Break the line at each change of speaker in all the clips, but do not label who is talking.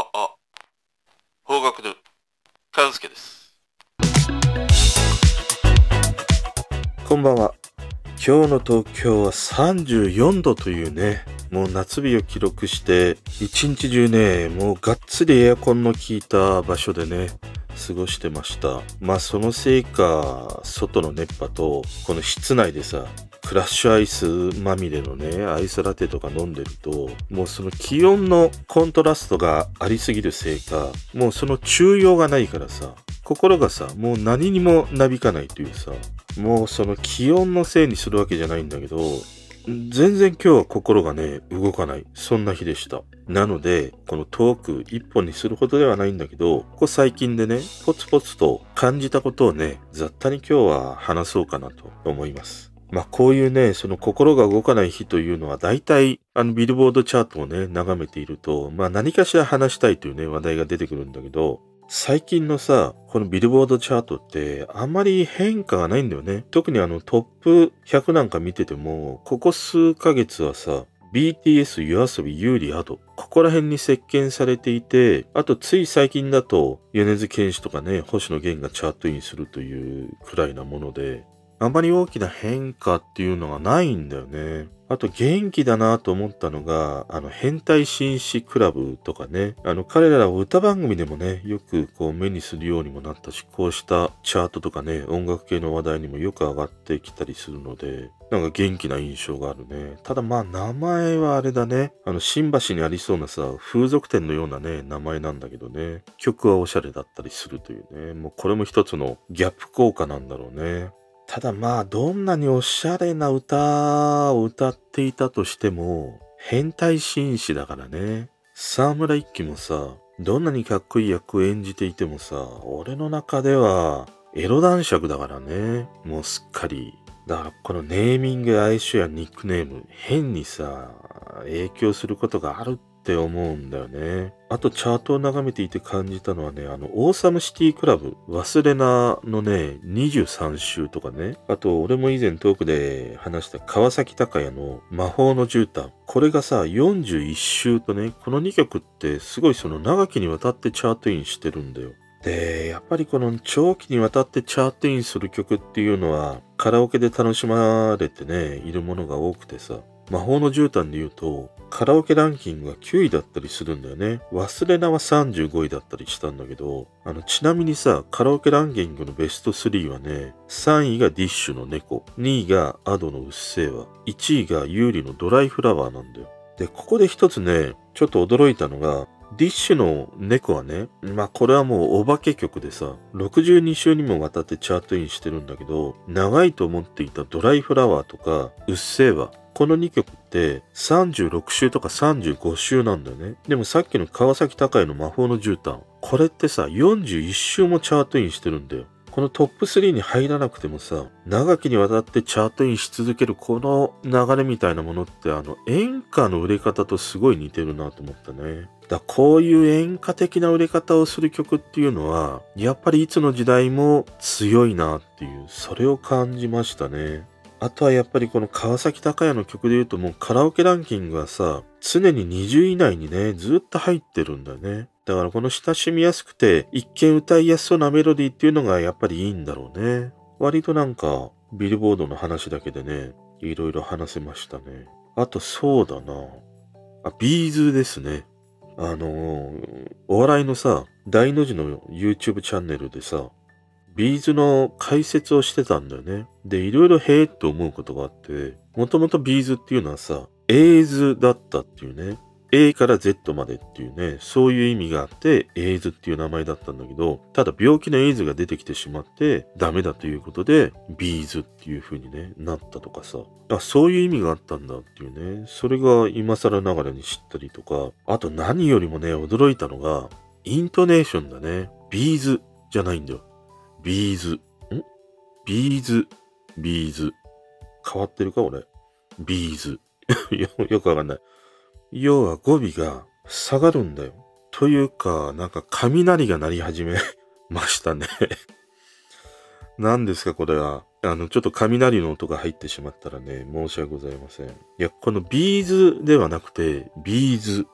あ、あ、方角で、勘介です。
こんばんは。今日の東京は34度というね、もう夏日を記録して、一日中ね、もうがっつりエアコンの効いた場所でね、過ごしてました。まあそのせいか、外の熱波と、この室内でさ、クラッシュアイスまみれのね、アイスラテとか飲んでると、もうその気温のコントラストがありすぎるせいか、もうその中庸がないからさ、心がさ、もう何にもなびかないというさ、もうその気温のせいにするわけじゃないんだけど、全然今日は心がね、動かない。そんな日でした。なので、このトーク一本にするほどではないんだけど、ここ最近でね、ポツポツと感じたことをね、雑多に今日は話そうかなと思います。まあこういうね、その心が動かない日というのは大体あのビルボードチャートをね、眺めていると、まあ何かしら話したいというね、話題が出てくるんだけど、最近のさ、このビルボードチャートってあんまり変化がないんだよね。特にあのトップ100なんか見てても、ここ数ヶ月はさ、BTS、YOASOBI、有利、あと、ここら辺に席巻されていて、あとつい最近だと、米津玄師とかね、星野源がチャートインするというくらいなもので、あまり大きな変化っていうのがないんだよね。あと元気だなと思ったのが、あの、変態紳士クラブとかね、あの、彼らを歌番組でもね、よくこう目にするようにもなったし、こうしたチャートとかね、音楽系の話題にもよく上がってきたりするので、なんか元気な印象があるね。ただまあ名前はあれだね。あの、新橋にありそうなさ、風俗店のようなね、名前なんだけどね。曲はおしゃれだったりするというね。もうこれも一つのギャップ効果なんだろうね。ただまあ、どんなにおしゃれな歌を歌っていたとしても、変態紳士だからね。沢村一樹もさ、どんなにかっこいい役を演じていてもさ、俺の中では、エロ男爵だからね。もうすっかり。だからこのネーミングや、愛称やニックネーム、変にさ、影響することがあるって思うんだよね。あとチャートを眺めていて感じたのはね、あの、オーサムシティクラブ、忘れなのね、23週とかね。あと、俺も以前トークで話した川崎隆也の魔法の絨毯。これがさ、41週とね、この2曲ってすごいその長きにわたってチャートインしてるんだよ。で、やっぱりこの長期にわたってチャートインする曲っていうのは、カラオケで楽しまれてね、いるものが多くてさ、魔法の絨毯で言うと、カラオケランキングが9位だったりするんだよね。忘れなは35位だったりしたんだけど、あの、ちなみにさ、カラオケランキングのベスト3はね、3位がディッシュの猫、2位がアドのうっせぇわ、1位がユーリのドライフラワーなんだよ。で、ここで一つね、ちょっと驚いたのが、ディッシュの猫はね、まあこれはもうお化け曲でさ、62週にもわたってチャートインしてるんだけど、長いと思っていたドライフラワーとか、うっせぇわ、この2曲って36週とか35週なんだよね。でもさっきの川崎隆也の魔法の絨毯、これってさ、41週もチャートインしてるんだよ。このトップ3に入らなくてもさ、長きにわたってチャートインし続けるこの流れみたいなものってあの演歌の売れ方とすごい似てるなと思ったね。だこういう演歌的な売れ方をする曲っていうのは、やっぱりいつの時代も強いなっていう、それを感じましたね。あとはやっぱりこの川崎隆也の曲で言うともうカラオケランキングはさ、常に20位以内にね、ずっと入ってるんだよね。だからこの親しみやすくて、一見歌いやすそうなメロディーっていうのがやっぱりいいんだろうね。割となんか、ビルボードの話だけでね、いろいろ話せましたね。あとそうだな。あ、ビーズですね。あのお笑いのさ、大の字の YouTube チャンネルでさ、B'zの解説をしてたんだよね。で、いろいろへえって思うことがあって、もともと B'zっていうのはさ、 A'zだったっていうね。A から Z までっていうね、そういう意味があって、 A'zっていう名前だったんだけど、ただ病気のエイズが出てきてしまって、ダメだということで、 B'zっていう風にね、なったとかさ。あ、そういう意味があったんだっていうね、それが今更ながらに知ったりとか、あと何よりもね、驚いたのが、イントネーションだね。 B'zじゃないんだよ。 B'z。ん？ B'z、B'z。変わってるか俺？ B'z。よ、よくわかんない。要は語尾が下がるんだよ。というか、なんか雷が鳴り始め ましたね。何ですかこれは。あの、ちょっと雷の音が入ってしまったらね、申し訳ございません。いや、この B'zではなくて、 B'z。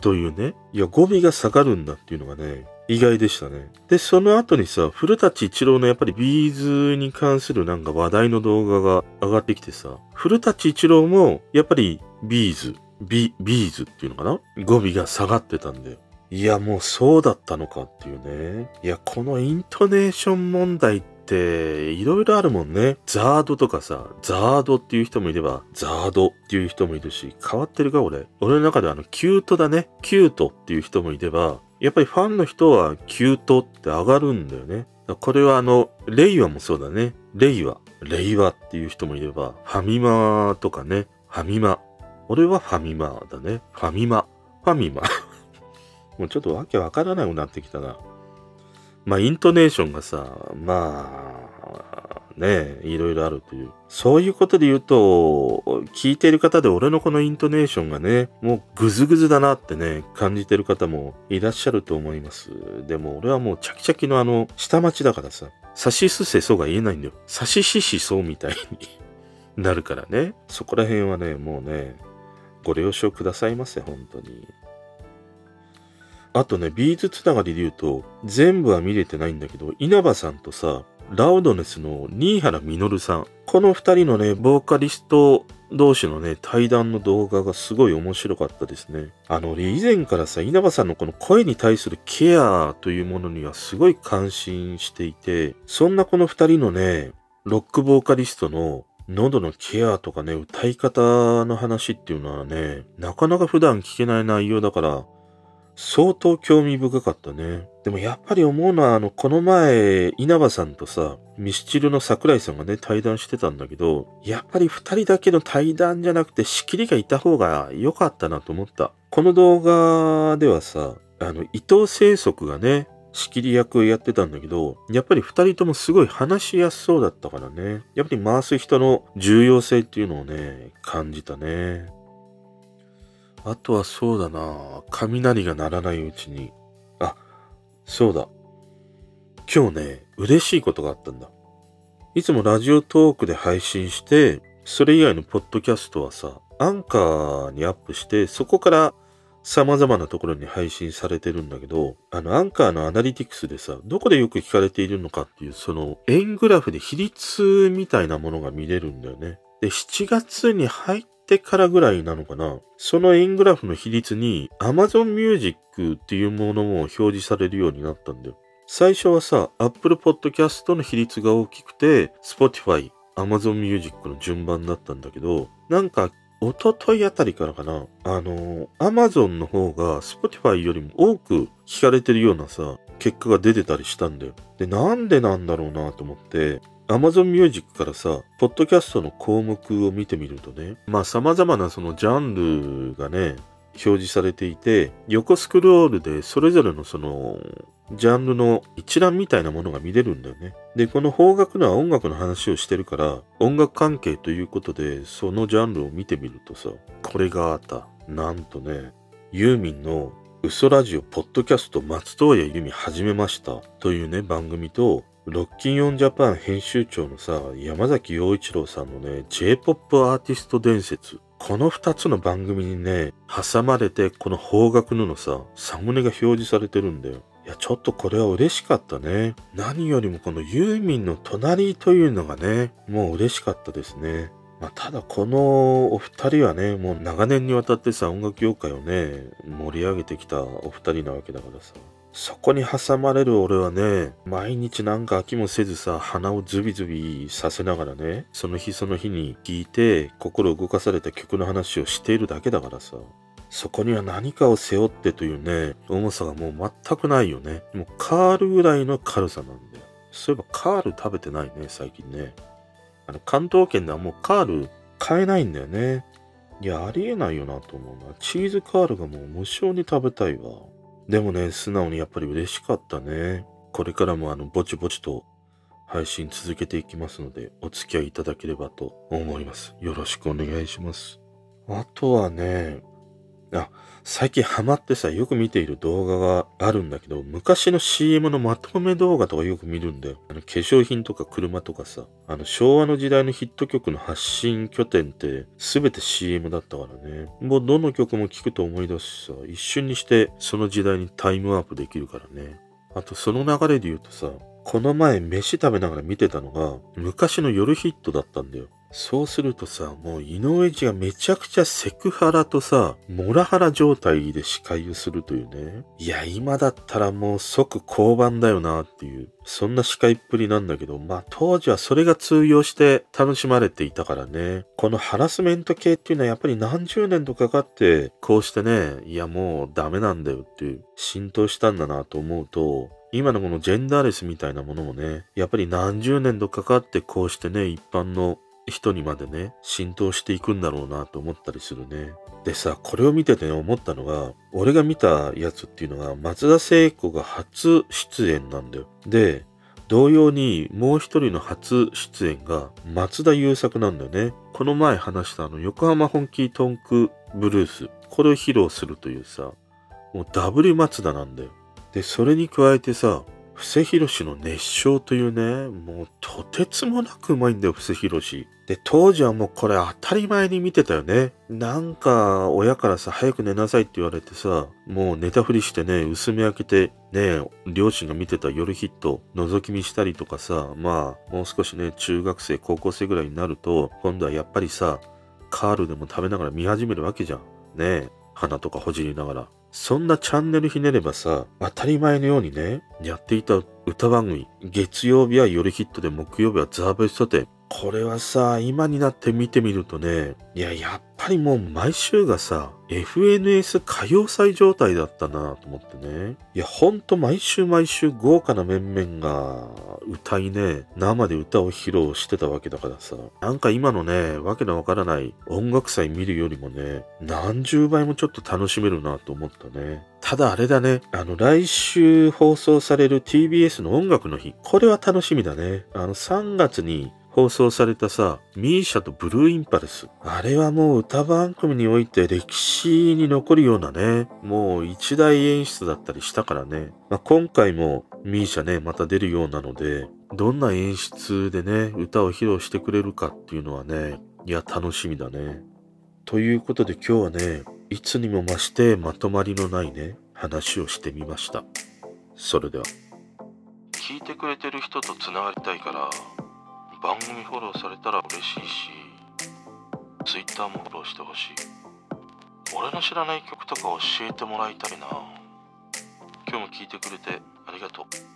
というね。いや、語尾が下がるんだっていうのがね、意外でしたね。で、その後にさ、古舘一郎のやっぱり B'zに関するなんか話題の動画が上がってきてさ、古舘一郎もやっぱり B'z、ビ、 B'zっていうのかな？語尾が下がってたんだよ。いや、もうそうだったのかっていうね。いや、このイントネーション問題って、いろいろあるもんね。 ZARDとかさ、 ZARDっていう人もいれば、 ZARDっていう人もいるし、変わってるか俺。俺の中ではあの、℃-uteだね。℃-uteっていう人もいれば、やっぱりファンの人は℃-uteって上がるんだよね。これはあの、令和もそうだね。令和。令和っていう人もいれば、ファミマとかね。ファミマ。俺はファミマだね。ファミマ。ファミマ。もうちょっとわけわからなくなってきたな。まあ、イントネーションがさ、まあ、ねいろいろあるという。そういうことで言うと、聞いてる方で俺のこのイントネーションがね、もうグズグズだなってね、感じてる方もいらっしゃると思います。でも俺はもうチャキチャキのあの、下町だからさ、サシスセソが言えないんだよ。サシシシソみたいに なるからね。そこら辺はね、もうね、ご了承くださいませ、本当に。あとね、ビーズつながりで言うと、全部は見れてないんだけど、稲葉さんとさ、ラウドネスの新原実さん。この二人のね、ボーカリスト同士のね、対談の動画がすごい面白かったですね。あの、以前からさ、稲葉さんのこの声に対するケアというものにはすごい関心していて、そんなこの二人のね、ロックボーカリストの喉のケアとかね、歌い方の話っていうのはね、なかなか普段聞けない内容だから、相当興味深かったね。でもやっぱり思うのは、あの、この前、稲葉さんとさ、ミスチルの桜井さんがね、対談してたんだけど、やっぱり二人だけの対談じゃなくて仕切りがいた方が良かったなと思った。この動画ではさ、あの、伊藤清則がね、仕切り役をやってたんだけど、やっぱり二人ともすごい話しやすそうだったからね。やっぱり回す人の重要性っていうのをね、感じたね。あとはそうだな雷が鳴らないうちに。そうだ。今日ね、嬉しいことがあったんだ。いつもラジオトークで配信して、それ以外のポッドキャストはさ、アンカーにアップして、そこから様々なところに配信されてるんだけど、あの、アンカーのアナリティクスでさ、どこでよく聞かれているのかっていう、その、円グラフで比率みたいなものが見れるんだよね。で、7月に入ってからぐらいなのかな。その円グラフの比率に Amazon Music っていうものも表示されるようになったんだよ。最初はさ、Apple Podcast の比率が大きくて、Spotify、Amazon Music の順番だったんだけど、なんか、一昨日あたりからかな、あの、Amazon の方が Spotify よりも多く聞かれてるようなさ、結果が出てたりしたんだよ。で、なんでなんだろうなと思って、Amazon Music からさ、ポッドキャストの項目を見てみるとね、まあ様々なそのジャンルがね、表示されていて、横スクロールでそれぞれのその、ジャンルの一覧みたいなものが見れるんだよね。で、この方角のは音楽の話をしてるから、音楽関係ということで、そのジャンルを見てみるとさ、これがあった。なんとね、ユーミンの嘘ラジオポッドキャスト松任谷由実始めましたというね、番組と、ロッキンオンジャパン編集長のさ、山崎陽一郎さんのね、J-POP アーティスト伝説。この二つの番組にね、挟まれて、この方角ののさ、サムネが表示されてるんだよ。いや、ちょっとこれは嬉しかったね。何よりもこのユーミンの隣というのがね、もう嬉しかったですね。まあ、ただこのお二人はね、もう長年にわたってさ、音楽業界をね、盛り上げてきたお二人なわけだからさ。そこに挟まれる俺はね、毎日なんか飽きもせずさ、鼻をズビズビさせながらね、その日その日に聴いて、心動かされた曲の話をしているだけだからさ。そこには何かを背負ってというね、重さがもう全くないよね。もうカールぐらいの軽さなんだよ。そういえばカール食べてないね、最近ね。あの、関東圏ではもうカール買えないんだよね。いや、ありえないよなと思うな。チーズカールがもう無償に食べたいわ。でもね、素直にやっぱり嬉しかったね。これからもあの、ぼちぼちと配信続けていきますので、お付き合いいただければと思います。よろしくお願いします。あとはね、あ、最近ハマってさ、よく見ている動画があるんだけど、昔の CM のまとめ動画とかよく見るんだよ。あの、化粧品とか車とかさ、あの、昭和の時代のヒット曲の発信拠点って全て CM だったからね。もうどの曲も聴くと思い出すしさ、一瞬にしてその時代にタイムワープできるからね。あとその流れで言うとさ、この前飯食べながら見てたのが昔の夜ヒットだったんだよ。そうするとさ、もう井上地がめちゃくちゃセクハラとさ、モラハラ状態で司会をするというね。いや、今だったらもう即交番だよなっていう、そんな司会っぷりなんだけど、まあ当時はそれが通用して楽しまれていたからね。このハラスメント系っていうのはやっぱり何十年とかかって、こうしてね、いやもうダメなんだよっていう、浸透したんだなと思うと、今のこのジェンダーレスみたいなものもね、やっぱり何十年とかかってこうしてね、一般の人にまでね、浸透していくんだろうなと思ったりするね。でさ、これを見てて、思ったのが、俺が見たやつっていうのが、松田聖子が初出演なんだよ。で、同様にもう一人の初出演が松田優作なんだよね。この前話したあの横浜本気トンクブルース。これを披露するというさ、もうダブル松田なんだよ。で、それに加えてさ、布施宏の熱唱というね、もうとてつもなくうまいんだよ、布施宏。で、当時はもうこれ当たり前に見てたよね。なんか、親からさ、早く寝なさいって言われてさ、もう寝たふりしてね、薄め開けて、ね、両親が見てた夜ヒット、覗き見したりとかさ、まあ、もう少しね、中学生、高校生ぐらいになると、今度はやっぱりさ、カールでも食べながら見始めるわけじゃん。ね鼻とかほじりながら。そんなチャンネルひねればさ、当たり前のようにね、やっていた歌番組、月曜日は夜ヒットで木曜日はザー・ベストで。これはさ、今になって見てみるとね、いや、やっぱりもう毎週がさ、FNS 歌謡祭状態だったなと思ってね。いや、ほんと毎週毎週豪華な面々が歌いね、生で歌を披露してたわけだからさ。なんか今のね、わけのわからない音楽祭見るよりもね、何十倍もちょっと楽しめるなと思ったね。ただあれだね、あの来週放送される TBS の音楽の日、これは楽しみだね。あの3月に放送されたさ、ミーシャとブルーインパルス。あれはもう歌番組において歴史に残るようなね、もう一大演出だったりしたからね。まあ、今回もミーシャね、また出るようなので、どんな演出でね、歌を披露してくれるかっていうのはね、いや、楽しみだね。ということで今日はね、いつにも増してまとまりのないね、話をしてみました。それでは。聞いてくれてる人と繋がりたいから、番組フォローされたら嬉しいし Twitter もフォローしてほしい。俺の知らない曲とか教えてもらいたいな。今日も聴いてくれてありがとう。